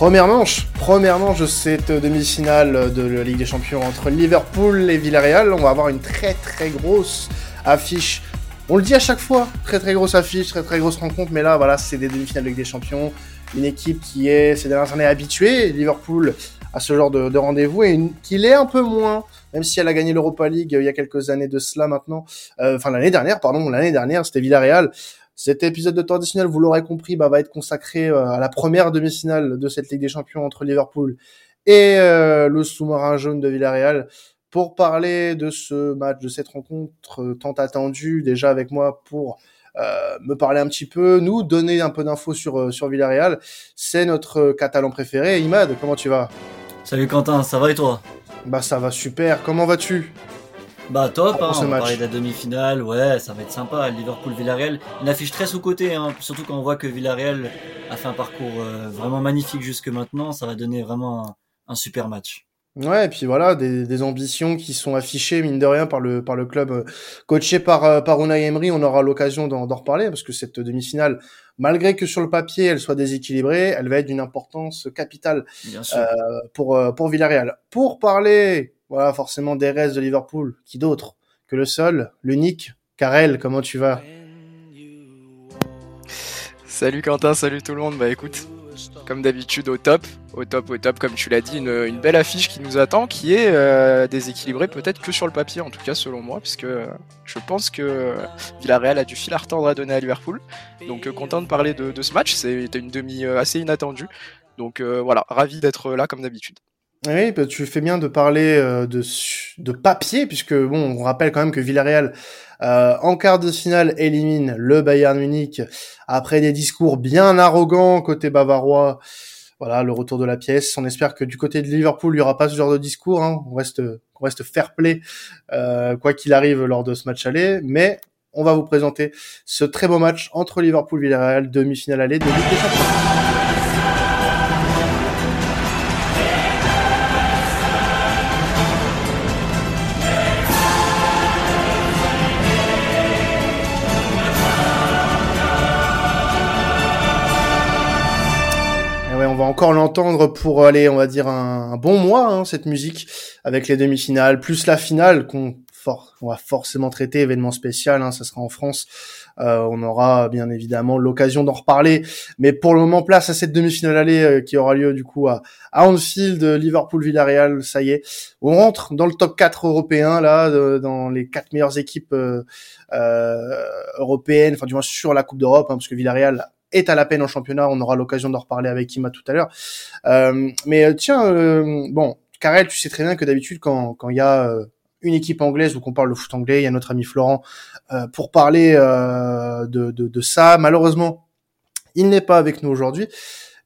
Première manche, première manche de cette demi-finale de la Ligue des Champions entre Liverpool et Villarreal. On va avoir une très très grosse affiche. On le dit à chaque fois, très très grosse affiche, très très grosse rencontre, mais là voilà, c'est des demi-finales de Ligue des Champions. Une équipe qui est ces dernières années habituée, Liverpool, à ce genre de, rendez-vous et qui l'est un peu moins, même si elle a gagné l'Europa League euh, il y a quelques années de cela maintenant. Euh, enfin l'année dernière, pardon, l'année dernière, c'était Villarreal. Cet épisode de temps additionnel, vous l'aurez compris, bah, va être consacré euh, à la première demi-finale de cette Ligue des Champions entre Liverpool et euh, le sous-marin jaune de Villarreal pour parler de ce match, de cette rencontre euh, tant attendue déjà avec moi pour me parler un petit peu, nous donner un peu d'infos sur sur Villarreal. C'est notre catalan préféré, Imad. Comment tu vas? Salut Quentin, ça va et toi? Bah ça va super. Comment vas-tu? Bah top, hein, on va parler de la demi-finale, ouais, ça va être sympa. Liverpool-Villarreal, une affiche très sous-côté, hein, surtout quand on voit que Villarreal a fait un parcours euh, vraiment magnifique jusque maintenant, ça va donner vraiment un, super match. Ouais, et puis voilà, des, ambitions qui sont affichées, mine de rien, par le, par le club euh, coaché par, euh, par Unai Emery. On aura l'occasion d'en reparler, parce que cette demi-finale, malgré que sur le papier, elle soit déséquilibrée, elle va être d'une importance capitale pour, pour Villarreal. Pour parler voilà, forcément des restes de Liverpool. Qui d'autre que le sol, l'unique Karel, comment tu vas? Salut Quentin, salut tout le monde. Bah écoute, comme d'habitude au top, au top, au top, comme tu l'as dit, une, belle affiche qui nous attend, qui est euh, déséquilibrée peut-être que sur le papier, en tout cas selon moi, puisque je pense que Villarreal a du fil à retordre à donner à Liverpool. Donc euh, content de parler de, ce match, c'était une demi euh, assez inattendue. Donc voilà, ravi d'être là comme d'habitude. Oui, bah, tu fais bien de parler euh, de, de papier, puisque bon, on rappelle quand même que Villarreal, euh, en quart de finale, élimine le Bayern Munich après des discours bien arrogants côté bavarois. Voilà, le retour de la pièce. On espère que du côté de Liverpool, il y aura pas ce genre de discours. Hein. On reste, fair play, euh, quoi qu'il arrive lors de ce match aller. Mais on va vous présenter ce très beau match entre Liverpool et Villarreal, demi-finale aller de Ligue. Encore l'entendre pour aller, on va dire, un, bon mois, hein, cette musique, avec les demi-finales, plus la finale qu'on on va forcément traiter, événement spécial, hein, ça sera en France. Euh, on aura bien évidemment l'occasion d'en reparler. Mais pour le moment, place à cette demi-finale allée euh, qui aura lieu du coup à, à Anfield, Liverpool-Villarreal, ça y est. On rentre dans le top 4 européen, là, dans les quatre meilleures équipes euh, euh, européennes, enfin du moins sur la Coupe d'Europe, hein, parce que Villarreal est à la peine en championnat. On aura l'occasion d'en reparler avec Ima tout à l'heure. Euh, mais euh, tiens, euh, bon, Karel, tu sais très bien que d'habitude, quand il y a une équipe anglaise ou qu'on parle de foot anglais, il y a notre ami Florent pour parler de, de, de, ça. Malheureusement, il n'est pas avec nous aujourd'hui.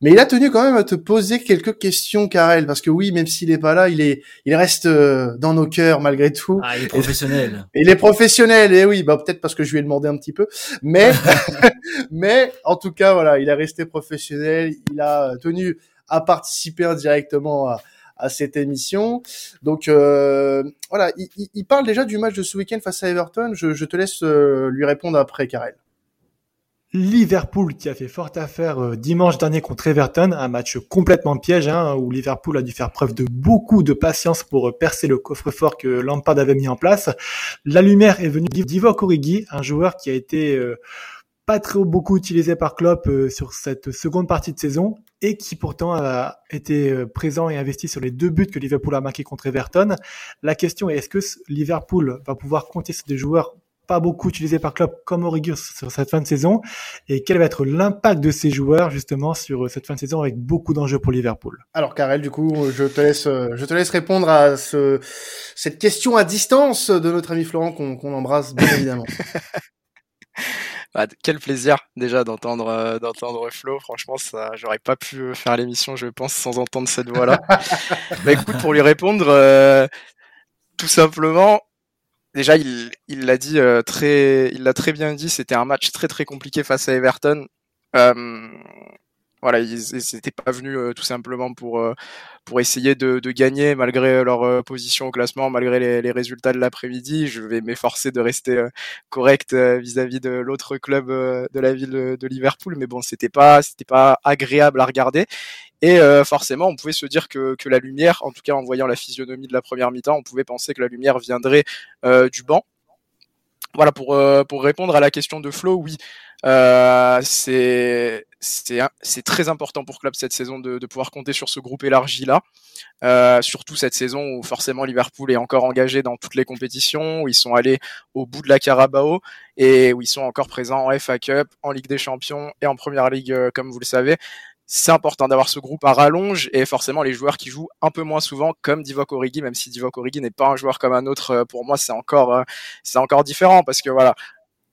Mais il a tenu quand même à te poser quelques questions, Karel, parce que oui, même s'il est pas là, il est, il reste euh, dans nos cœurs malgré tout. Ah, il est professionnel. il est professionnel, et oui, bah peut-être parce que je lui ai demandé un petit peu, mais, mais en tout cas, voilà, il est resté professionnel. Il a tenu à participer indirectement à, à cette émission. Donc euh, voilà, il, il, parle déjà du match de ce week-end face à Everton. Je, je te laisse euh, lui répondre après, Karel. Liverpool qui a fait forte affaire euh, dimanche dernier contre Everton, un match complètement piège hein, où Liverpool a dû faire preuve de beaucoup de patience pour euh, percer le coffre-fort que Lampard avait mis en place. La lumière est venue d'Ivo Origi, un joueur qui a été euh, pas très beaucoup utilisé par Klopp sur cette seconde partie de saison et qui pourtant a été présent et investi sur les deux buts que Liverpool a marqués contre Everton. La question est est-ce que Liverpool va pouvoir compter sur des joueurs pas beaucoup utilisé par Klopp comme Origi sur cette fin de saison et quel va être l'impact de ces joueurs justement sur euh, cette fin de saison avec beaucoup d'enjeux pour Liverpool? Alors Karel, du coup, je te laisse, euh, je te laisse répondre à ce, cette question à distance de notre ami Florent qu'on embrasse bien évidemment. Bah, quel plaisir déjà d'entendre euh, d'entendre Flo. Franchement, ça, j'aurais pas pu faire l'émission, je pense, sans entendre cette voix-là. bah écoute, pour lui répondre, tout simplement, déjà il il l'a dit euh, très il l'a très bien dit c'était un match très très compliqué face à Everton. Euh, voilà, ils n'étaient pas venus tout simplement pour pour essayer de, gagner malgré leur position au classement, malgré les, résultats de l'après-midi. Je vais m'efforcer de rester correct vis-à-vis de l'autre club de la ville de Liverpool, mais bon, c'était pas c'était pas agréable à regarder. Et forcément, on pouvait se dire que, que la lumière, en tout cas en voyant la physionomie de la première mi-temps, on pouvait penser que la lumière viendrait du banc voilà pour euh, pour répondre à la question de Flo, oui, euh, c'est c'est très important pour club cette saison de, de, pouvoir compter sur ce groupe élargi là, euh, surtout cette saison où forcément Liverpool est encore engagé dans toutes les compétitions, où ils sont allés au bout de la Carabao et où ils sont encore présents en FA Cup, en Ligue des Champions et en Première Ligue euh, comme vous le savez. C'est important d'avoir ce groupe à rallonge et forcément les joueurs qui jouent un peu moins souvent comme Divock Origi même si Divock Origi n'est pas un joueur comme un autre euh, pour moi c'est encore c'est encore différent parce que voilà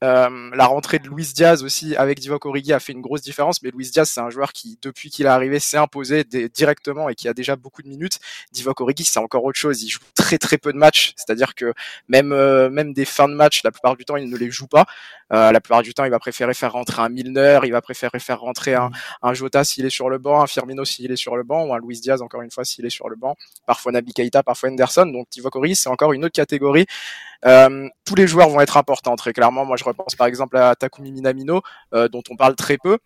euh, la rentrée de Luis Diaz aussi avec Divock Origi a fait une grosse différence, mais Luis Diaz c'est un joueur qui depuis qu'il est arrivé s'est imposé directement et qui a déjà beaucoup de minutes. Divock Origi c'est encore autre chose, il joue très très peu de matchs, c'est-à-dire que même euh, même des fins de match la plupart du temps il ne les joue pas. Euh, la plupart du temps il va préférer faire rentrer un Milner, il va préférer faire rentrer un, un Jota s'il est sur le banc, un Firmino s'il est sur le banc ou un Luis Diaz encore une fois s'il est sur le banc. Parfois Naby Keita, parfois Henderson. Donc Divock Origi c'est encore une autre catégorie. Tous les joueurs vont être importants très clairement. Moi je repense par exemple à Takumi Minamino, euh, dont on parle très peu.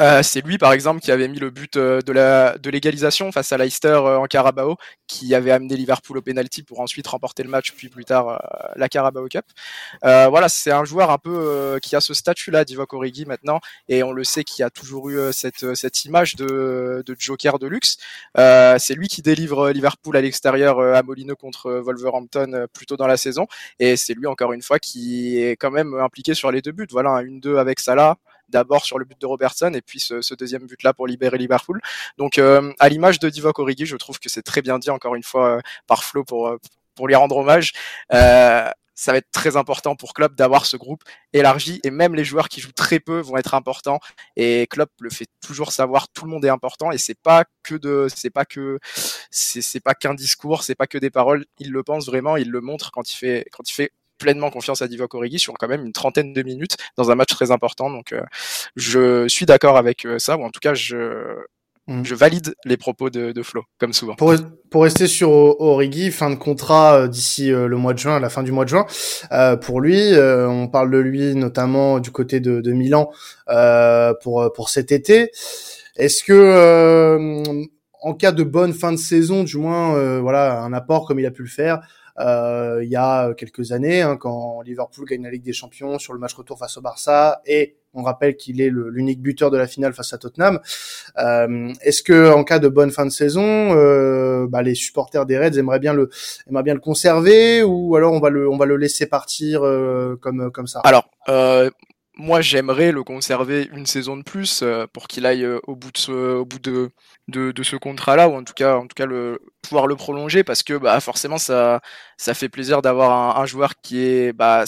Euh, c'est lui, par exemple, qui avait mis le but euh, de la de l'égalisation face à Leicester euh, en Carabao, qui avait amené Liverpool au penalty pour ensuite remporter le match, puis plus tard la Carabao Cup. voilà, c'est un joueur un peu qui a ce statut-là, Divock Origi maintenant, et on le sait qui a toujours eu cette cette image de, de Joker de luxe. c'est lui qui délivre Liverpool à l'extérieur à Molineux contre Wolverhampton plus tôt dans la saison, et c'est lui encore une fois qui est quand même impliqué sur les deux buts. Voilà, un 1-2 avec Salah, d'abord sur le but de Robertson et puis ce, deuxième but là pour libérer Liverpool. Donc euh, à l'image de Divock Origi, je trouve que c'est très bien dit encore une fois euh, par Flo pour euh, pour lui rendre hommage. ça va être très important pour Klopp d'avoir ce groupe élargi et même les joueurs qui jouent très peu vont être importants et Klopp le fait toujours savoir tout le monde est important et c'est pas que de c'est pas que c'est pas qu'un discours c'est pas que des paroles il le pense vraiment il le montre quand il fait quand il fait pleinement confiance à Divock Origi sur quand même une trentaine de minutes dans un match très important. Donc, euh, je suis d'accord avec euh, ça, ou en tout cas, je, mm. je valide les propos de, de Flo, comme souvent. Pour, pour rester sur Origi, fin de contrat euh, d'ici le mois de juin, la fin du mois de juin. pour lui, on parle de lui notamment du côté de, de Milan pour pour cet été. Est-ce que en cas de bonne fin de saison, du moins, voilà, un apport comme il a pu le faire, euh, il y a quelques années, hein, quand Liverpool gagne la Ligue des Champions sur le match retour face au Barça, et on rappelle qu'il est l'unique buteur de la finale face à Tottenham. Euh, Est-ce que en cas de bonne fin de saison, euh, bah, les supporters des Reds aimeraient bien le aimeraient bien le conserver, ou alors on va le on va le laisser partir euh, comme comme ça? Alors euh, moi j'aimerais le conserver une saison de plus euh, pour qu'il aille euh, au bout de ce, au bout de, de, de ce contrat-là ou en tout cas en tout cas le pouvoir le prolonger parce que bah forcément ça ça fait plaisir d'avoir un, un, joueur qui est bah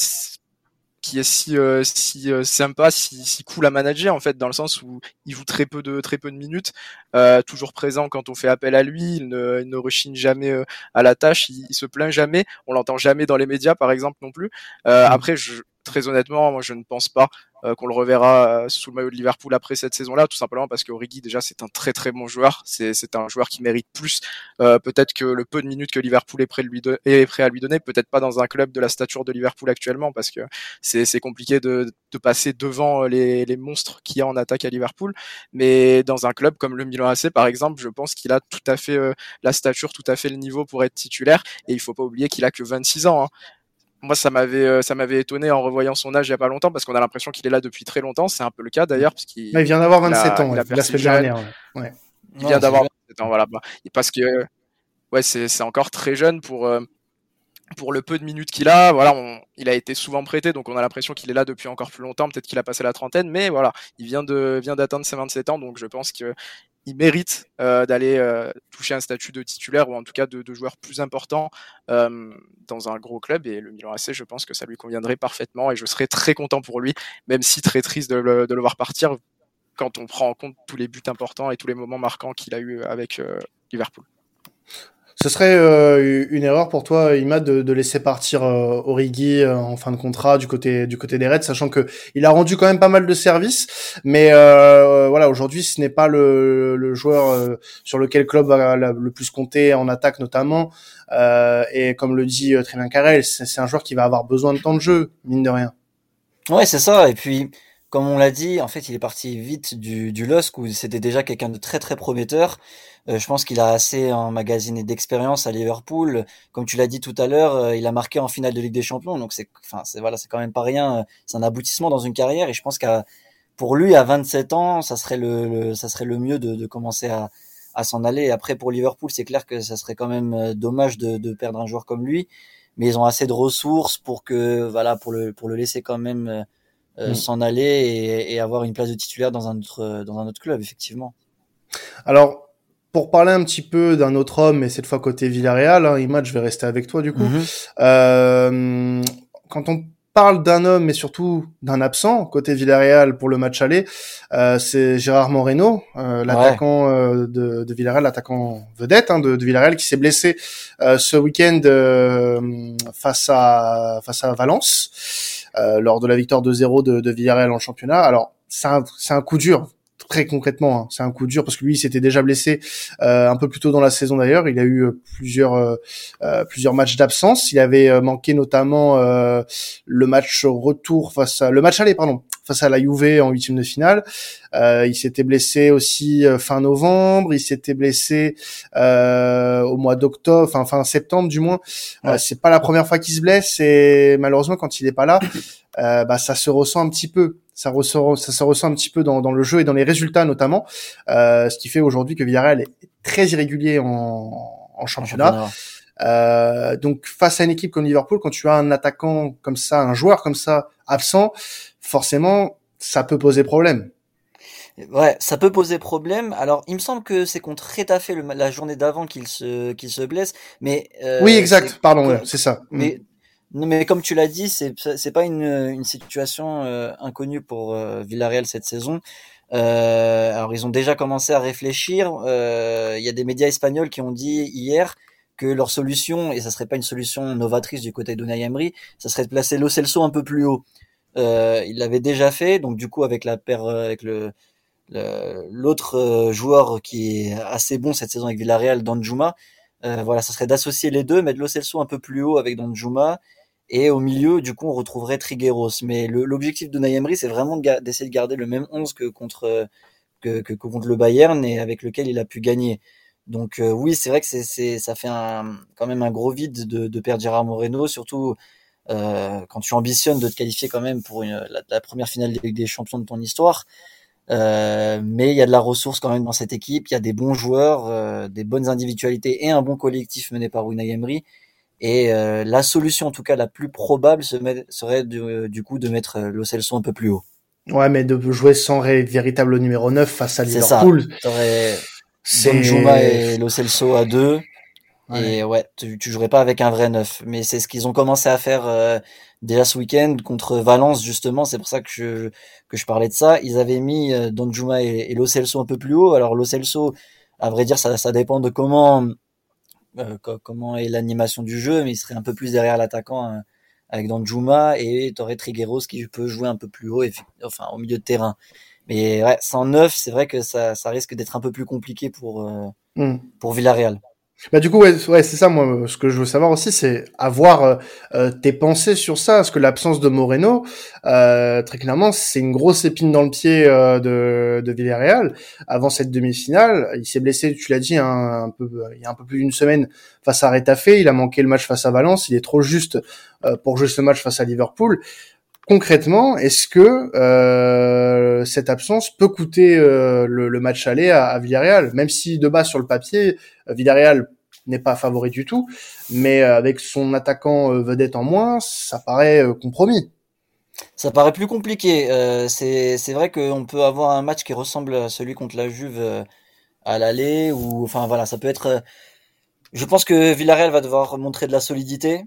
qui est si euh, si sympa, si, si cool à manager en fait dans le sens où il joue très peu de très peu de minutes, euh, toujours présent quand on fait appel à lui, il ne, il ne rechigne jamais à la tâche, il, il, se plaint jamais, on l'entend jamais dans les médias par exemple non plus. Mmh. Après je très honnêtement, je ne pense pas euh, qu'on le reverra euh, sous le maillot de Liverpool après cette saison-là, tout simplement parce qu'Origi déjà c'est un très très bon joueur, c'est un joueur qui mérite plus euh, peut-être que le peu de minutes que Liverpool est prêt, à lui donner, peut-être pas dans un club de la stature de Liverpool actuellement parce que c'est compliqué de, passer devant les, monstres qu'il y en attaque à Liverpool, mais dans un club comme le Milan AC par exemple, je pense qu'il a tout à fait la stature, tout à fait le niveau pour être titulaire. Et il faut pas oublier qu'il a que 26 ans. Hein moi ça m'avait euh, ça m'avait étonné en revoyant son âge il y a pas longtemps parce qu'on a l'impression qu'il est là depuis très longtemps. C'est un peu le cas d'ailleurs parce qu'il il vient d'avoir 27 ans la semaine dernière ouais. il vient d'avoir 27 ans voilà. Parce que ouais c'est c'est encore très jeune pour euh, pour le peu de minutes qu'il a, voilà, on, il a été souvent prêté, donc on a l'impression qu'il est là depuis encore plus longtemps. Peut-être qu'il a passé la trentaine, mais voilà, il vient de vient d'atteindre ses 27 ans, donc je pense que il mérite euh, d'aller euh, toucher un statut de titulaire ou en tout cas de, joueur plus important euh, dans un gros club. Et le Milan AC, je pense que ça lui conviendrait parfaitement et je serais très content pour lui, même si très triste de le, de le voir partir quand on prend en compte tous les buts importants et tous les moments marquants qu'il a eu avec Liverpool. Ce serait euh, une erreur pour toi, Imad, de, de laisser partir euh, Origi euh, en fin de contrat du côté du côté des Reds, sachant que il a rendu quand même pas mal de services, mais euh, voilà, aujourd'hui, ce n'est pas le, le joueur sur lequel le club va le plus compter en attaque notamment. et comme le dit très bien Carrel, c'est un joueur qui va avoir besoin de temps de jeu, mine de rien. Ouais, c'est ça. Et puis, comme on l'a dit, en fait, il est parti vite du, du LOSC où c'était déjà quelqu'un de très très prometteur. Euh, je pense qu'il a assez emmagasiné d'expérience à Liverpool. Comme tu l'as dit tout à l'heure, euh, il a marqué en finale de Ligue des Champions, donc c'est, enfin, c'est voilà, c'est quand même pas rien. Euh, c'est un aboutissement dans une carrière, et je pense qu'à pour lui, à 27 ans, ça serait le, ça serait le mieux de, de commencer à, à s'en aller. après, pour Liverpool, c'est clair que ça serait quand même dommage de, de, perdre un joueur comme lui, mais ils ont assez de ressources pour que, voilà, pour le, pour le laisser quand même mm. s'en aller et, et, avoir une place de titulaire dans un autre, dans un autre club, effectivement. Alors, pour parler un petit peu d'un autre homme, mais cette fois côté Villarreal, hein, Imad, je vais rester avec toi du coup. Mhm. euh, quand on parle d'un homme, mais surtout d'un absent côté Villarreal pour le match aller, euh, c'est Gérard Moreno, euh, l'attaquant euh, de, de, Villarreal, l'attaquant vedette hein, de, de, Villarreal, qui s'est blessé euh, ce week-end euh, face à face à Valence lors de la victoire 2-0 de, de Villarreal en championnat. Alors c'est un, c'est un coup dur très concrètement, hein, c'est un coup dur parce que lui, il s'était déjà blessé euh, un peu plus tôt dans la saison d'ailleurs. Il a eu euh, plusieurs euh, plusieurs matchs d'absence. Il avait manqué notamment le match retour face à le match aller pardon face à la Juve en huitième de finale. il s'était blessé aussi fin novembre. Il s'était blessé au mois d'octobre, enfin fin septembre du moins. c'est pas la première fois qu'il se blesse et malheureusement quand il est pas là, bah ça se ressent un petit peu ça ressort, ça se ressent un petit peu dans, dans, le jeu et dans les résultats notamment, euh, ce qui fait aujourd'hui que Villarreal est très irrégulier en, en championnat. Euh, donc face à une équipe comme Liverpool, quand tu as un attaquant comme ça, un joueur comme ça absent, forcément ça peut poser problème. Ouais, ça peut poser problème. Alors, il me semble que c'est contre Retafe la journée d'avant qu'il se qu'il se blesse, mais euh, oui, exact. Pardon, c'est ça. Mais mm. Mais comme tu l'as dit, c'est c'est pas une, une situation euh, inconnue pour euh, Villarreal cette saison. Euh, alors ils ont déjà commencé à réfléchir. Euh, il y a des médias espagnols qui ont dit hier que leur solution, et ça serait pas une solution novatrice du côté d'Unai Emery, ça serait de placer Lo Celso un peu plus haut. Euh, il l'avait déjà fait, donc du coup avec la paire, avec le l'autre joueur qui est assez bon cette saison avec Villarreal, Danjuma. Euh, voilà, ça serait d'associer les deux, mettre Lo Celso un peu plus haut avec Danjuma et au milieu, du coup, on retrouverait Trigueros. Mais l'objectif de Nayemri, c'est vraiment d'essayer de, garder le même 11 que contre, que, que, contre le Bayern et avec lequel il a pu gagner. Donc euh, oui, c'est vrai que c'est, ça fait un, quand même un gros vide de, de perdre Gérard Moreno, surtout euh, quand tu ambitionnes de te qualifier quand même pour une, la, première finale des, des Champions de ton histoire. Euh, mais il y a de la ressource quand même dans cette équipe, il y a des bons joueurs, euh, des bonnes individualités et un bon collectif mené par Unai Emery. Et euh, la solution, en tout cas la plus probable, serait du, coup de mettre euh, Lo Celso un peu plus haut. Ouais, mais de jouer sans véritable numéro 9 face à Liverpool. C'est ça. Juma et Lo Celso à deux. Et ouais, tu, tu jouerais pas avec un vrai neuf. Mais c'est ce qu'ils ont commencé à faire euh, déjà ce week-end contre Valence, justement. C'est pour ça que je, que je parlais de ça. Ils avaient mis euh, Donjuma et, et Lo Celso un peu plus haut. Alors Lo Celso, à vrai dire, ça, ça dépend de comment euh, comment est l'animation du jeu, mais il serait un peu plus derrière l'attaquant euh, avec Danjuma et t'aurais Trigueros qui peut jouer un peu plus haut, et, enfin au milieu de terrain. Mais ouais, sans neuf, c'est vrai que ça, ça risque d'être un peu plus compliqué pour euh, hmm. pour Villarreal. Bah du coup ouais, ouais c'est ça moi ce que je veux savoir aussi c'est avoir euh, euh, tes pensées sur ça parce que l'absence de Moreno euh, très clairement c'est une grosse épine dans le pied euh, de, de Villarreal. Avant cette demi-finale il s'est blessé tu l'as dit un, un, peu il y a un peu plus d'une semaine face à Retafe il a manqué le match face à Valence. Il est trop juste pour jouer ce match face à Liverpool. Concrètement, est-ce que euh, cette absence peut coûter euh, le, match aller à, Villarreal, même si de base sur le papier, euh, Villarreal n'est pas favori du tout, mais avec son attaquant vedette en moins, ça paraît compromis. Ça paraît plus compliqué. c'est vrai qu'on peut avoir un match qui ressemble à celui contre la Juve à l'aller, ou enfin voilà, ça peut être. Je pense que Villarreal va devoir montrer de la solidité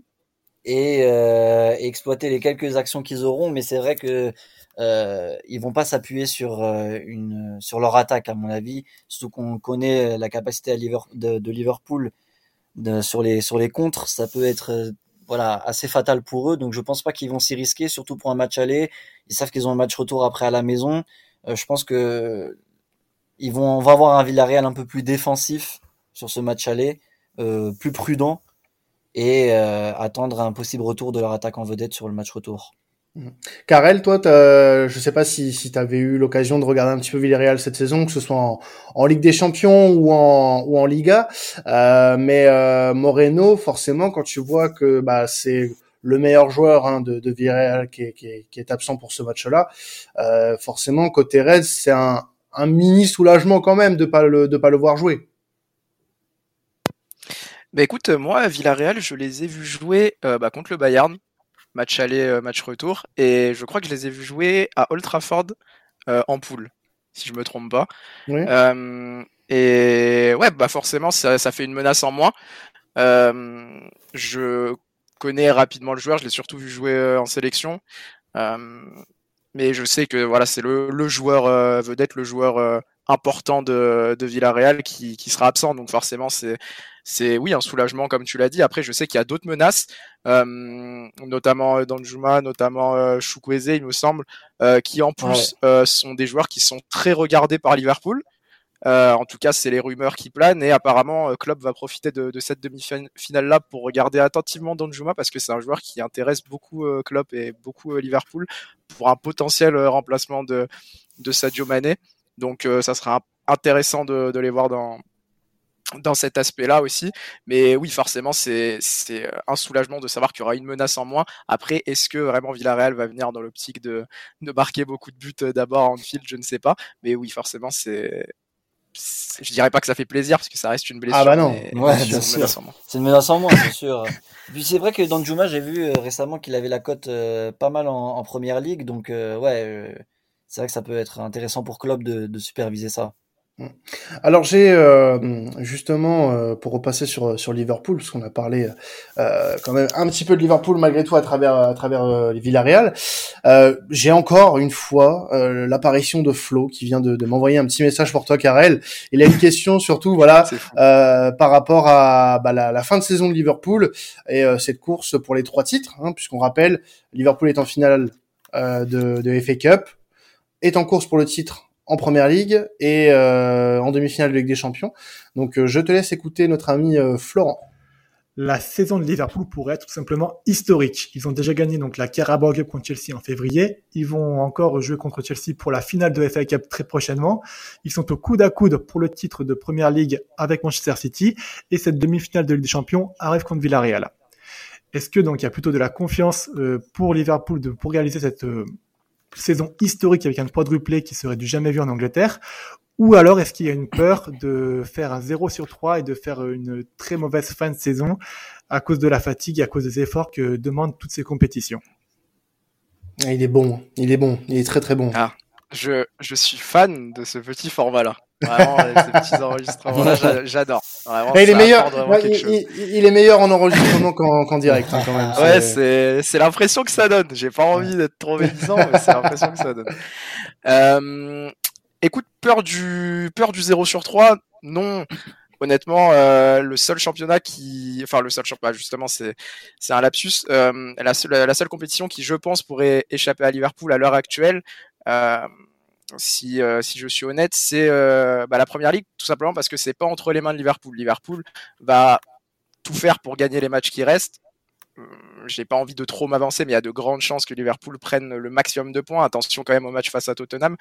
et, euh, exploiter les quelques actions qu'ils auront. Mais c'est vrai que euh, ils vont pas s'appuyer sur euh, une sur leur attaque à mon avis. Surtout qu'on connaît la capacité à de, Liverpool sur les sur les contres, ça peut être voilà assez fatal pour eux. Donc je pense pas qu'ils vont s'y risquer, surtout pour un match aller. Ils savent qu'ils ont un match retour après à la maison. je pense que ils vont on va avoir un Villarreal un peu plus défensif sur ce match aller, plus prudent et attendre un possible retour de leur attaque en vedette sur le match retour. Karel, toi, je sais pas si, tu avais eu l'occasion de regarder un petit peu Villarreal cette saison, que ce soit en, Ligue des Champions ou en, Liga, euh, mais euh, Moreno, forcément, quand tu vois que bah, c'est le meilleur joueur hein, de, de Villarreal qui est, absent pour ce match-là, euh, forcément, côté Reds, c'est un, mini soulagement quand même de pas le, de pas le voir jouer. Bah écoute, moi, Villarreal, je les ai vus jouer bah, contre le Bayern match aller, euh, match retour. Et je crois que je les ai vus jouer à Old Trafford euh, en poule, si je me trompe pas. Euh, et ouais, bah forcément, ça, ça, fait une menace en moins. je connais rapidement le joueur, je l'ai surtout vu jouer en sélection. mais je sais que voilà, c'est le, le, joueur vedette, le joueur important de, de Villarreal qui, qui, sera absent. Donc forcément, c'est c'est oui un soulagement comme tu l'as dit. Après, je sais qu'il y a d'autres menaces, euh, notamment euh, Danjuma, notamment euh, Chukwueze, il me semble, euh, qui en plus euh, sont des joueurs qui sont très regardés par Liverpool. en tout cas, c'est les rumeurs qui planent et apparemment Klopp va profiter de, de cette demi-finale là pour regarder attentivement Danjuma parce que c'est un joueur qui intéresse beaucoup Klopp et beaucoup Liverpool pour un potentiel remplacement de, de Sadio Mané. Donc ça sera intéressant de, de les voir dans, dans cet aspect-là aussi. Mais oui, forcément, c'est c'est un soulagement de savoir qu'il y aura une menace en moins. Après, est-ce que vraiment Villarreal va venir dans l'optique de, de marquer beaucoup de buts euh, d'abord en field Je ne sais pas. Mais oui, forcément, c'est je dirais pas que ça fait plaisir parce que ça reste une blessure. Ah bah non, ouais, C'est une menace en moins, c'est sûr. Puis c'est vrai que dans Juma, j'ai vu euh, récemment qu'il avait la cote euh, pas mal en, première ligue, donc ouais, c'est vrai que ça peut être intéressant pour Klopp de, de superviser ça. Mm. Alors j'ai euh, justement euh, pour repasser sur sur Liverpool parce qu'on a parlé euh, quand même un petit peu de Liverpool malgré tout à travers à travers les Villarreal. j'ai encore une fois l'apparition de Flo qui vient de, de m'envoyer un petit message pour toi Karel. Il a une question surtout voilà par rapport à bah, la, la, fin de saison de Liverpool et cette course pour les trois titres hein, puisqu'on rappelle Liverpool est en finale de, de FA Cup est en course pour le titre en première ligue et euh, en demi-finale de Ligue des Champions. Donc euh, je te laisse écouter notre ami euh, Florent. La saison de Liverpool pourrait être tout simplement historique. Ils ont déjà gagné donc la Carabao Cup contre Chelsea en février. Ils vont encore jouer contre Chelsea pour la finale de FA Cup très prochainement. Ils sont au coude à coude pour le titre de Première Ligue avec Manchester City et cette demi-finale de Ligue des Champions arrive contre Villarreal. Est-ce que donc il y a plutôt de la confiance pour Liverpool de, pour réaliser cette saison historique avec un quadruplé qui serait du jamais vu en Angleterre ou alors est-ce qu'il y a une peur de faire un 0 sur 3 et de faire une très mauvaise fin de saison à cause de la fatigue et à cause des efforts que demandent toutes ces compétitions? Ah, Il est bon, il est bon, il est très très bon. Ah, je, je suis fan de ce petit format-là. Vraiment, ces petits enregistrements j'adore. il est meilleur. il, est meilleur en enregistrement qu'en direct, hein, quand même. Ouais, c'est c'est l'impression que ça donne. J'ai pas envie d'être trop médisant, mais c'est l'impression que ça donne. Euh, écoute, peur du peur du 0 sur 3, non. Honnêtement, euh, le seul championnat qui, enfin le seul championnat, justement, c'est c'est un lapsus. Euh, la seule la seule compétition qui, je pense, pourrait échapper à Liverpool à l'heure actuelle. Euh, si, euh, si je suis honnête, c'est euh, bah, la première ligue, tout simplement parce que c'est pas entre les mains de Liverpool. Liverpool va tout faire pour gagner les matchs qui restent j'ai pas envie de trop m'avancer, mais il y a de grandes chances que Liverpool prenne le maximum de points. Attention quand même au match face à Tottenham.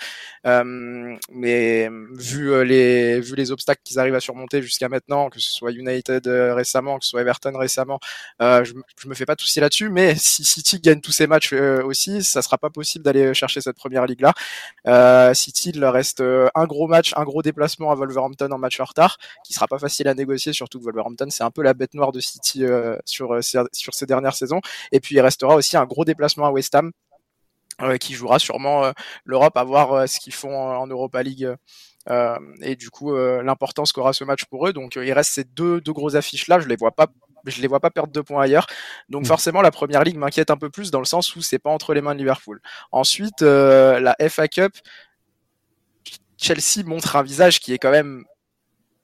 Euh, mais vu euh, les vu les obstacles qu'ils arrivent à surmonter jusqu'à maintenant, que ce soit United euh, récemment, que ce soit Everton récemment, je, je, me fais pas de soucis là-dessus. Mais si City gagne tous ses matchs aussi, ça sera pas possible d'aller chercher cette première ligue là. City, il leur reste un gros match, un gros déplacement à Wolverhampton en match en retard, qui sera pas facile à négocier, surtout que Wolverhampton c'est un peu la bête noire de City sur sur ces dernières saisons. Et puis il restera aussi un gros déplacement à West Ham, euh, qui jouera sûrement euh, l'Europe à voir euh, ce qu'ils font en Europa League. et du coup, l'importance qu'aura ce match pour eux. Donc, il reste ces deux, deux grosses affiches là. Je les vois pas je les vois pas perdre deux points ailleurs. Donc mm. forcément, la première ligue m'inquiète un peu plus dans le sens où c'est pas entre les mains de Liverpool. Ensuite, la FA Cup, Chelsea montre un visage qui est quand même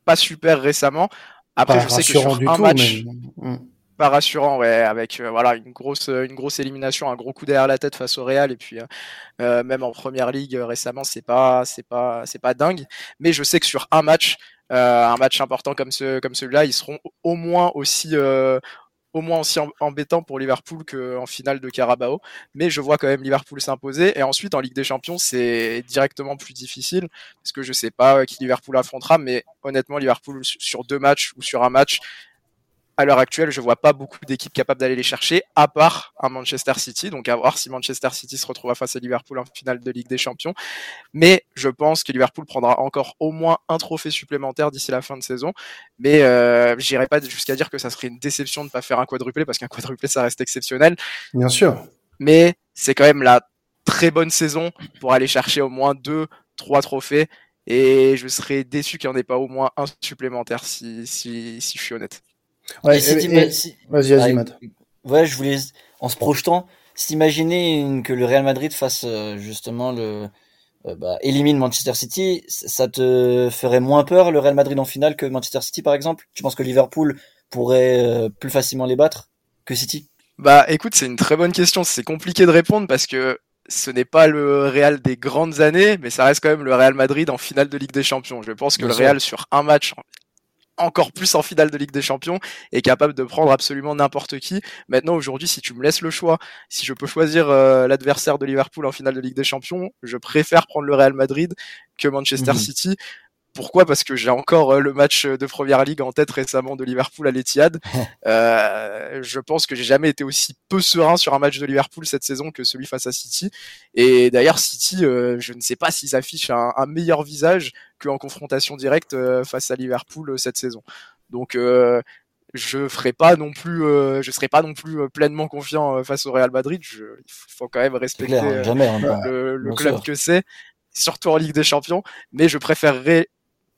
pas super récemment Après, je sais que sur un match, hmm. Pas rassurant, ouais, avec voilà une grosse, une grosse élimination, un gros coup derrière la tête face au Real, et puis même en première ligue récemment, c'est pas, c'est pas, c'est pas dingue. Mais je sais que sur un match, un match important comme ce, comme celui-là, ils seront au moins aussi au moins aussi embêtant pour Liverpool qu'en finale de Carabao. Mais je vois quand même Liverpool s'imposer. Et ensuite, en Ligue des Champions, c'est directement plus difficile parce que je sais pas qui Liverpool affrontera. Mais honnêtement, Liverpool sur deux matchs ou sur un match, à l'heure actuelle, je vois pas beaucoup d'équipes capables d'aller les chercher, à part un Manchester City. Donc à voir si Manchester City se retrouve face à Liverpool en finale de Ligue des Champions. Mais je pense que Liverpool prendra encore au moins un trophée supplémentaire d'ici la fin de saison. Mais euh, j'irai pas jusqu'à dire que ça serait une déception de ne pas faire un quadruplé, parce qu'un quadruplé, ça reste exceptionnel. Bien sûr. Mais c'est quand même la très bonne saison pour aller chercher au moins deux, trois trophées. Et je serais déçu qu'il n'y en ait pas au moins un supplémentaire si, si, si je suis honnête. Ouais, Vas-y, vas-y, Matt. Ouais, je voulais, en se projetant, s'imaginer que le Real Madrid fasse euh, justement le, euh, bah, élimine Manchester City, ça te ferait moins peur le Real Madrid en finale que Manchester City par exemple? Tu penses que Liverpool pourrait euh, plus facilement les battre que City? Bah écoute, c'est une très bonne question. C'est compliqué de répondre parce que ce n'est pas le Real des grandes années, mais ça reste quand même le Real Madrid en finale de Ligue des Champions. Je pense que le Real sur un match encore plus en finale de Ligue des Champions et capable de prendre absolument n'importe qui. Maintenant, aujourd'hui, si tu me laisses le choix, si je peux choisir euh, l'adversaire de Liverpool en finale de Ligue des Champions, je préfère prendre le Real Madrid que Manchester mhm. City pourquoi? Parce que j'ai encore euh, le match de Première Ligue en tête récemment de Liverpool à l'Etihad. euh, je pense que j'ai jamais été aussi peu serein sur un match de Liverpool cette saison que celui face à City. Et d'ailleurs, City, euh, je ne sais pas s'ils affichent un, un, meilleur visage qu'en confrontation directe euh, face à Liverpool cette saison. Donc je ferai pas non plus, je serai pas non plus pleinement confiant face au Real Madrid. Je, il faut quand même respecter hein, le, le club que c'est, surtout en Ligue des Champions. Mais je préférerais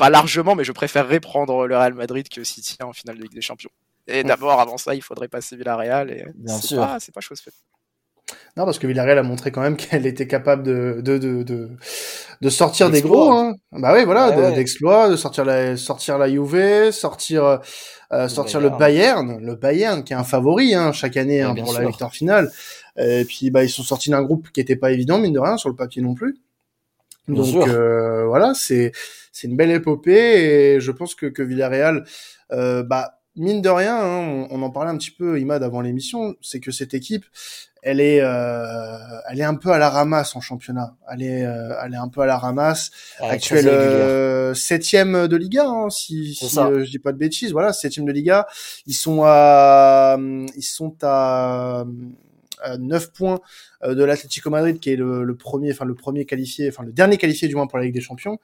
pas largement, mais je préférerais prendre le Real Madrid que City en finale de Ligue des Champions. Et d'abord, avant ça, il faudrait passer Villarreal et c'est pas, pas chose faite. Non, parce que Villarreal a montré quand même qu'elle était capable de, de, de, de, de sortir des gros. Hein. Bah oui, voilà, d'exploits, de sortir la, sortir la Juve, sortir, euh, sortir le Bayern, le Bayern qui est un favori hein, chaque année hein, pour la victoire finale. Et puis bah ils sont sortis d'un groupe qui était pas évident mine de rien sur le papier non plus. Donc euh, voilà, c'est c'est une belle épopée et je pense que, que Villarreal, euh, bah mine de rien, hein, on, en parlait un petit peu Imad avant l'émission, c'est que cette équipe, elle est, euh, elle est un peu à la ramasse en championnat. Elle est, euh, elle est un peu à la ramasse. Actuelle euh, septième de Liga, hein, si, si je dis pas de bêtises. Voilà, septième de Liga. Ils sont à, ils sont à 9 points de l'Atlético Madrid qui est le, le, premier enfin le premier qualifié enfin le dernier qualifié du moins pour la Ligue des Champions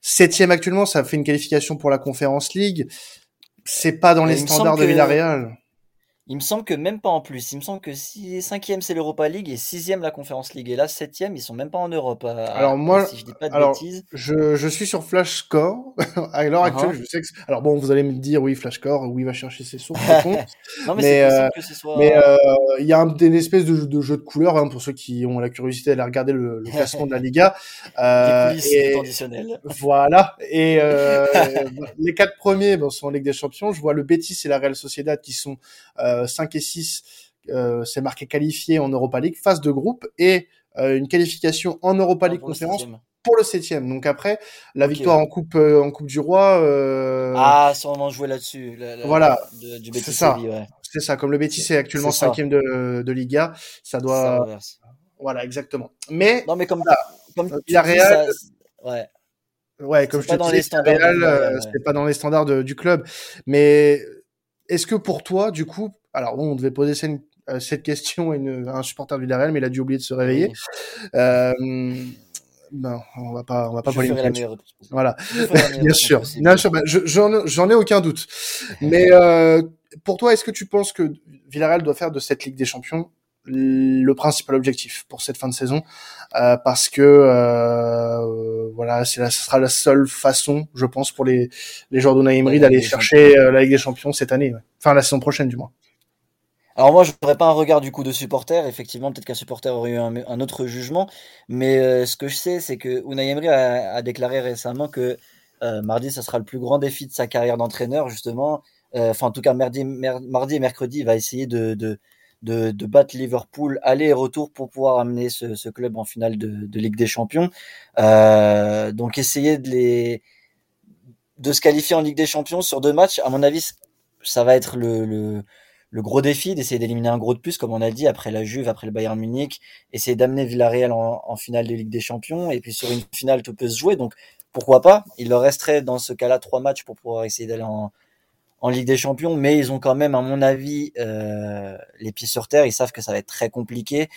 Septième actuellement, ça fait une qualification pour la Conference League. C'est pas dans les standards de Villarreal. Il me semble que même pas en plus. Il me semble que si cinquième c'est l'Europa League et sixième la Conference League. Et là septième ils sont même pas en Europe. alors moi, si je dis pas de alors, bêtises. Je, je suis sur Flash Score à l'heure actuelle. Je sais que alors bon, vous allez me dire oui Flash Score, oui il va chercher ses sources. non mais, mais euh, que ce soit. Mais euh, il y a un, une espèce de, de jeu de couleurs hein, pour ceux qui ont la curiosité d'aller regarder le, le classement de la Liga. Euh, et, conditionnelles. Voilà. Et euh, les quatre premiers bon, sont en Ligue des Champions. Je vois le Betis et la Real Sociedad qui sont euh, 5 et 6, euh, c'est marqué qualifié en Europa League, phase de groupe, et euh, une qualification en Europa ah, League conférence pour le septième. Donc après, la victoire en coupe euh, en coupe du roi. Euh... Ah, sûrement jouer là-dessus. voilà, c'est ça. C'est ça. Comme le Betis est actuellement cinquième de, de Liga, ça doit. voilà, exactement. Mais non, mais comme comme la Real. Ouais. Ouais, comme je te disais, c'est pas dans les standards du club. Mais est-ce que pour toi, du coup, alors bon, on devait poser cette, euh, cette question à, une, un supporter du Villarreal, mais il a dû oublier de se réveiller. Euh, ben, on va pas, on va pas parler Voilà, bien sûr, bien sûr. Ben, j'en ai aucun doute. Mais euh, pour toi, est-ce que tu penses que Villarreal doit faire de cette Ligue des Champions le principal objectif pour cette fin de saison? Euh, parce que euh, voilà c'est ce sera la seule façon je pense pour les les joueurs d'Unai Emery d'aller chercher euh, la Ligue des Champions cette année enfin la saison prochaine du moins alors moi je n'aurais pas un regard du coup de supporter effectivement peut-être qu'un supporter aurait eu un, autre jugement mais ce que je sais c'est que Unai Emery a, déclaré récemment que mardi, ça sera le plus grand défi de sa carrière d'entraîneur, justement. Enfin, en tout cas, mardi, mardi et mercredi, il va essayer de, de, de, battre Liverpool aller et retour pour pouvoir amener ce, club en finale de, Ligue des Champions. donc, essayer de se qualifier en Ligue des Champions sur deux matchs, à mon avis, ça va être le, le gros défi d'essayer d'éliminer un gros de plus, comme on a dit, après la Juve, après le Bayern Munich, essayer d'amener Villarreal en, finale de Ligue des Champions, et puis sur une finale, tout peut se jouer. Donc, pourquoi pas? Il leur resterait dans ce cas-là trois matchs pour pouvoir essayer d'aller en, en Ligue des Champions, mais ils ont quand même, à mon avis, euh, les pieds sur terre. Ils savent que ça va être très compliqué.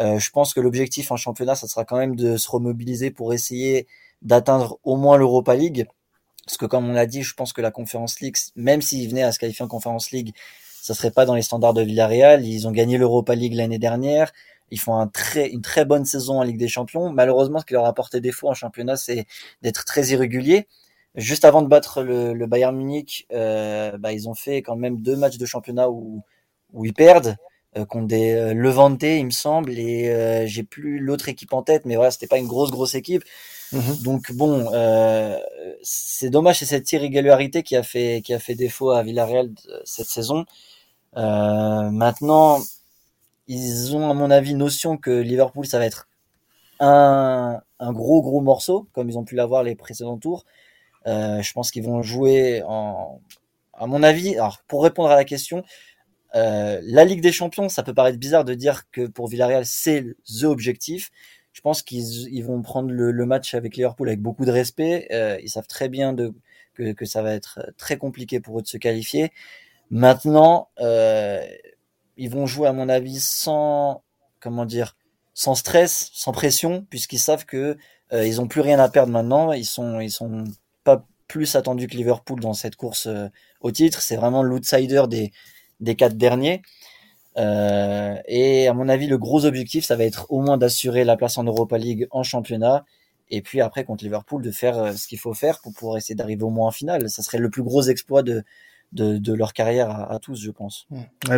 Euh, je pense que l'objectif en championnat, ça sera quand même de se remobiliser pour essayer d'atteindre au moins l'Europa League. Parce que comme on l'a dit, je pense que la Conference League, même s'ils venaient à se qualifier en Conference League, ça serait pas dans les standards de Villarreal. Ils ont gagné l'Europa League l'année dernière. Ils font un très, une très bonne saison en Ligue des Champions. Malheureusement, ce qui leur a porté défaut en championnat, c'est d'être très irréguliers. Juste avant de battre le, le Bayern Munich, euh, bah, ils ont fait quand même deux matchs de championnat où, où ils perdent euh, contre des euh, il me semble, et euh, j'ai plus l'autre équipe en tête, mais voilà, c'était pas une grosse grosse équipe. Mhm. Donc bon, euh, c'est dommage, c'est cette irrégularité qui a fait qui a fait défaut à Villarreal cette saison. Euh, maintenant, ils ont à mon avis notion que Liverpool ça va être un, un gros gros morceau, comme ils ont pu l'avoir les précédents tours. Euh, je pense qu'ils vont jouer en, à mon avis. Alors pour répondre à la question, euh, la Ligue des Champions, ça peut paraître bizarre de dire que pour Villarreal c'est the objectif je pense qu'ils ils vont prendre le, le, match avec Liverpool avec beaucoup de respect. Euh, ils savent très bien de, que, que, ça va être très compliqué pour eux de se qualifier. Maintenant, euh, ils vont jouer à mon avis sans comment dire, sans stress, sans pression, puisqu'ils savent que euh, ils ont plus rien à perdre maintenant. Ils sont ils sont pas plus attendus que Liverpool dans cette course euh, au titre. C'est vraiment l'outsider des des quatre derniers. Euh, et à mon avis, le gros objectif, ça va être au moins d'assurer la place en Europa League en championnat. Et puis après, contre Liverpool, de faire euh, ce qu'il faut faire pour pouvoir essayer d'arriver au moins en finale. Ça serait le plus gros exploit de, de, de leur carrière à, tous, je pense.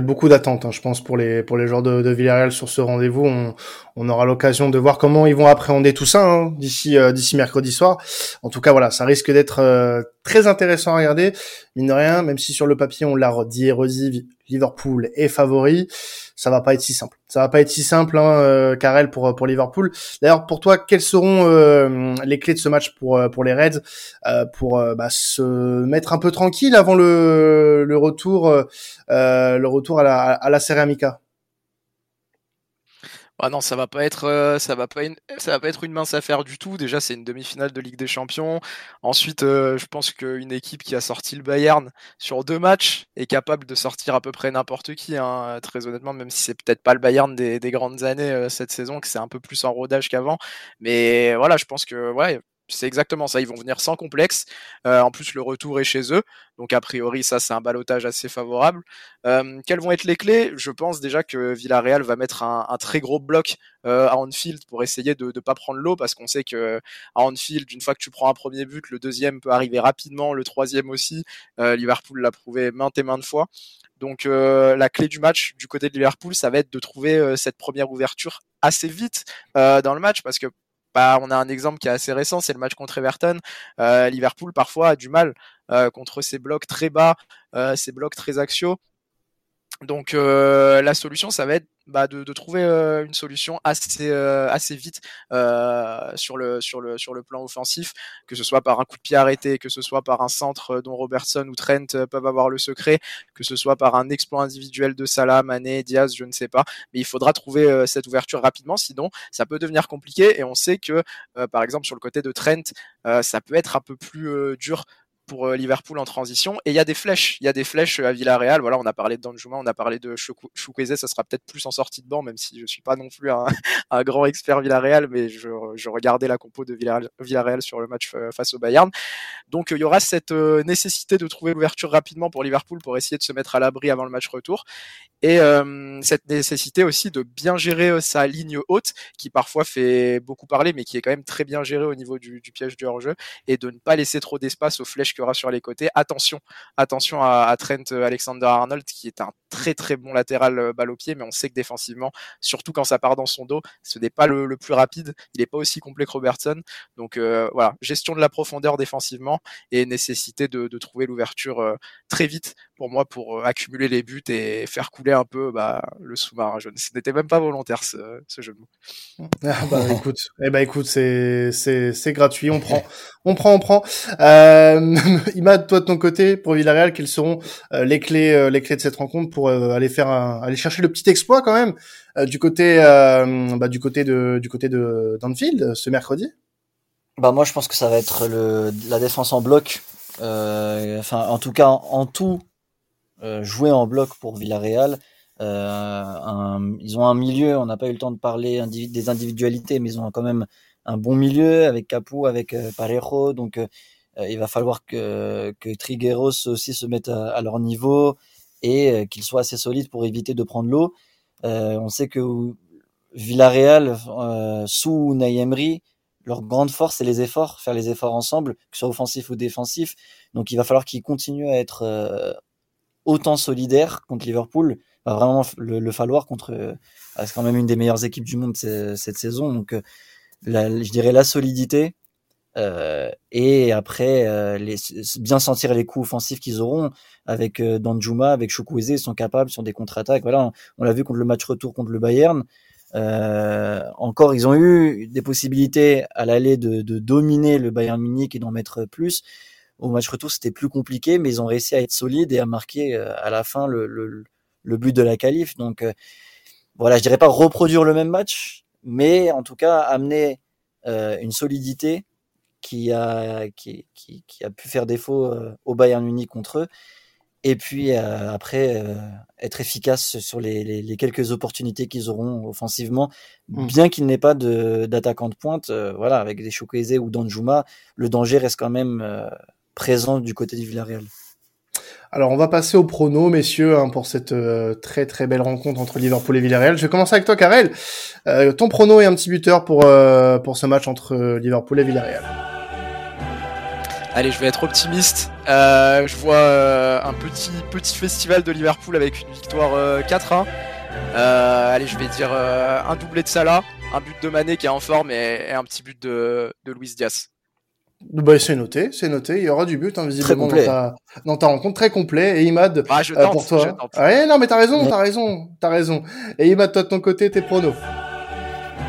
Beaucoup d'attentes, hein, je pense, pour les pour les joueurs de, Villarreal sur ce rendez-vous. On, aura l'occasion de voir comment ils vont appréhender tout ça hein, d'ici euh, d'ici mercredi soir. En tout cas, voilà, ça risque d'être très intéressant à regarder. Mine de rien, même si sur le papier on l'a redit et Liverpool est favori ça va pas être si simple. Ça va pas être si simple, hein, euh, Karel pour pour Liverpool. D'ailleurs, pour toi, quelles seront euh, les clés de ce match pour euh, pour les Reds euh, pour euh, bah, se mettre un peu tranquille avant le le retour le retour à la à la Ceramica ah non, ça va pas être, euh, ça va pas, ça va pas être une mince affaire du tout. Déjà, c'est une demi-finale de Ligue des Champions. Ensuite, euh, je pense qu'une équipe qui a sorti le Bayern sur deux matchs est capable de sortir à peu près n'importe qui. Hein, très honnêtement, même si c'est peut-être pas le Bayern des, des grandes années euh, cette saison, que c'est un peu plus en rodage qu'avant. Mais voilà, je pense que ouais, c'est exactement ça. Ils vont venir sans complexe. Euh, en plus, le retour est chez eux. Donc, a priori, ça, c'est un balotage assez favorable. Euh, quelles vont être les clés? Je pense déjà que Villarreal va mettre un, très gros bloc euh, à Anfield pour essayer de ne pas prendre l'eau parce qu'on sait que à Anfield, une fois que tu prends un premier but, le deuxième peut arriver rapidement, le troisième aussi. Liverpool l'a prouvé maintes et maintes fois. Donc la clé du match du côté de Liverpool, ça va être de trouver cette première ouverture assez vite dans le match parce que bah, on a un exemple qui est assez récent, c'est le match contre Everton. Euh, Liverpool parfois a du mal euh, contre ces blocs très bas, euh, ces blocs très axiaux. Donc euh, la solution, ça va être bah, de, trouver euh, une solution assez euh, vite sur le plan offensif, que ce soit par un coup de pied arrêté, que ce soit par un centre dont Robertson ou Trent peuvent avoir le secret, que ce soit par un exploit individuel de Salah, Mané, Diaz, je ne sais pas, mais il faudra trouver cette ouverture rapidement, sinon ça peut devenir compliqué. Et on sait que par exemple sur le côté de Trent, ça peut être un peu plus dur pour euh, Liverpool en transition. Et il y a des flèches, il y a des flèches à Villarreal. Voilà, on a parlé de Danjuma, on a parlé de Chukwueze, ça sera peut-être plus en sortie de banc, même si je suis pas non plus un, grand expert Villarreal, mais je, regardais la compo de Villarreal, sur le match euh, face au Bayern. Donc il y aura cette euh, nécessité de trouver l'ouverture rapidement pour Liverpool pour essayer de se mettre à l'abri avant le match retour. Et euh, cette nécessité aussi de bien gérer sa ligne haute, qui parfois fait beaucoup parler, mais qui est quand même très bien gérée au niveau du, du piège du hors-jeu, et de ne pas laisser trop d'espace aux flèches que sur les côtés. Attention, attention à, Trent Alexander-Arnold qui est un très très bon latéral balle au pied, mais on sait que défensivement, surtout quand ça part dans son dos, ce n'est pas le, plus rapide. Il n'est pas aussi complet que Robertson. Donc voilà, gestion de la profondeur défensivement et nécessité de trouver l'ouverture très vite pour moi pour euh, accumuler les buts et faire couler un peu bah, le sous-marin jaune. Ce n'était même pas volontaire ce, ce jeu de mots. Ah bah écoute, eh bah écoute, c'est c'est c'est gratuit, on prend, on prend, on prend. Euh, Imad, toi de ton côté pour Villarreal, quelles seront euh, les clés euh, les clés de cette rencontre pour aller faire aller chercher le petit exploit quand même du côté bah, du côté de du côté de Danfield ce mercredi? Bah moi je pense que ça va être le la défense en bloc. enfin en tout cas en tout euh, jouer en bloc pour Villarreal. Euh, ils ont un milieu, on n'a pas eu le temps de parler des individualités, mais ils ont quand même un bon milieu avec Capu, avec euh, Parejo. Donc il va falloir que, que Trigueros aussi se mette à, leur niveau et qu'il soit assez solide pour éviter de prendre l'eau. on sait que Villarreal, sous Nayemri, leur grande force, c'est les efforts, faire les efforts ensemble, que ce soit offensif ou défensif. Donc il va falloir qu'ils continuent à être autant solidaire contre Liverpool. Va vraiment le, falloir contre. Euh, c'est quand même une des meilleures équipes du monde cette saison. Donc, euh, je dirais la solidité. Euh, et après, euh, les, bien sentir les coups offensifs qu'ils auront avec euh, Danjuma, avec Chukwueze, ils sont capables sur des contre-attaques. Voilà, on, l'a vu contre le match retour contre le Bayern. encore, ils ont eu des possibilités à l'aller de, de, dominer le Bayern Munich et d'en mettre plus. Au match retour, c'était plus compliqué, mais ils ont réussi à être solides et à marquer euh, à la fin le, le, le but de la qualif. Donc euh, voilà, je dirais pas reproduire le même match, mais en tout cas amener euh, une solidité qui a qui, qui, qui, a pu faire défaut au Bayern Munich contre eux. Et puis après être efficace sur les, les, les quelques opportunités qu'ils auront offensivement, mmh. bien qu'il n'ait pas d'attaquant de, pointe, voilà, avec des Chukwueze ou Danjuma, le danger reste quand même présent du côté du Villarreal. Alors on va passer au prono, messieurs, hein, pour cette euh, très très belle rencontre entre Liverpool et Villarreal. Je vais commencer avec toi, Karel. Euh, ton prono et un petit buteur pour euh, pour ce match entre Liverpool et Villarreal. Allez, je vais être optimiste. je vois un petit petit festival de Liverpool avec une victoire 4-1. allez, je vais dire un doublé de Salah, un but de Mané qui est en forme et, un petit but de, de Luis Diaz. Bah, c'est noté, c'est noté. Il y aura du but, hein, visiblement, dans ta, dans ta rencontre très complet. Et Imad, ah, je euh, pour toi. Ah, non, mais t'as raison, t'as raison, t'as raison. Et Imad, toi de ton côté, tes pronos?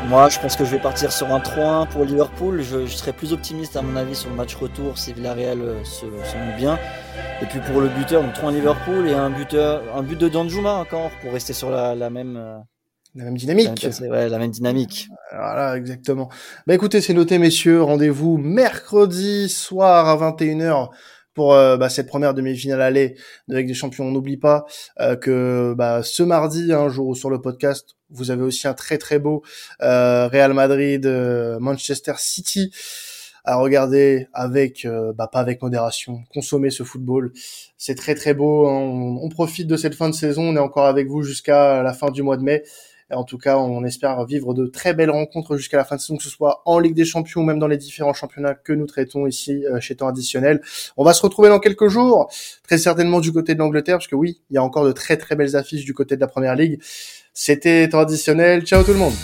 Moi, je pense que je vais partir sur un 3-1 pour Liverpool. Je, je, serais plus optimiste, à mon avis, sur le match retour si Villarreal euh, se, se met bien. Et puis pour le buteur, donc 3 Liverpool et un buteur, un but de Danjuma encore pour rester sur la, la même. Euh, la même dynamique. Ouais, la même dynamique. Voilà, exactement. Bah écoutez, c'est noté, messieurs. Rendez-vous mercredi soir à 21h pour euh, bah, cette première demi-finale aller de Ligue des Champions. On n'oublie pas euh, que bah, ce mardi, un jour sur le podcast, vous avez aussi un très très beau euh, Real Madrid, Manchester City à regarder avec, bah, pas avec modération, consommer ce football. C'est très très beau. Hein. On, on profite de cette fin de saison. On est encore avec vous jusqu'à la fin du mois de mai. En tout cas, on espère vivre de très belles rencontres jusqu'à la fin de saison, que ce soit en Ligue des Champions ou même dans les différents championnats que nous traitons ici euh, chez Temps Additionnel. On va se retrouver dans quelques jours, très certainement du côté de l'Angleterre, parce que oui, il y a encore de très très belles affiches du côté de la Première Ligue. C'était Temps Additionnel. Ciao tout le monde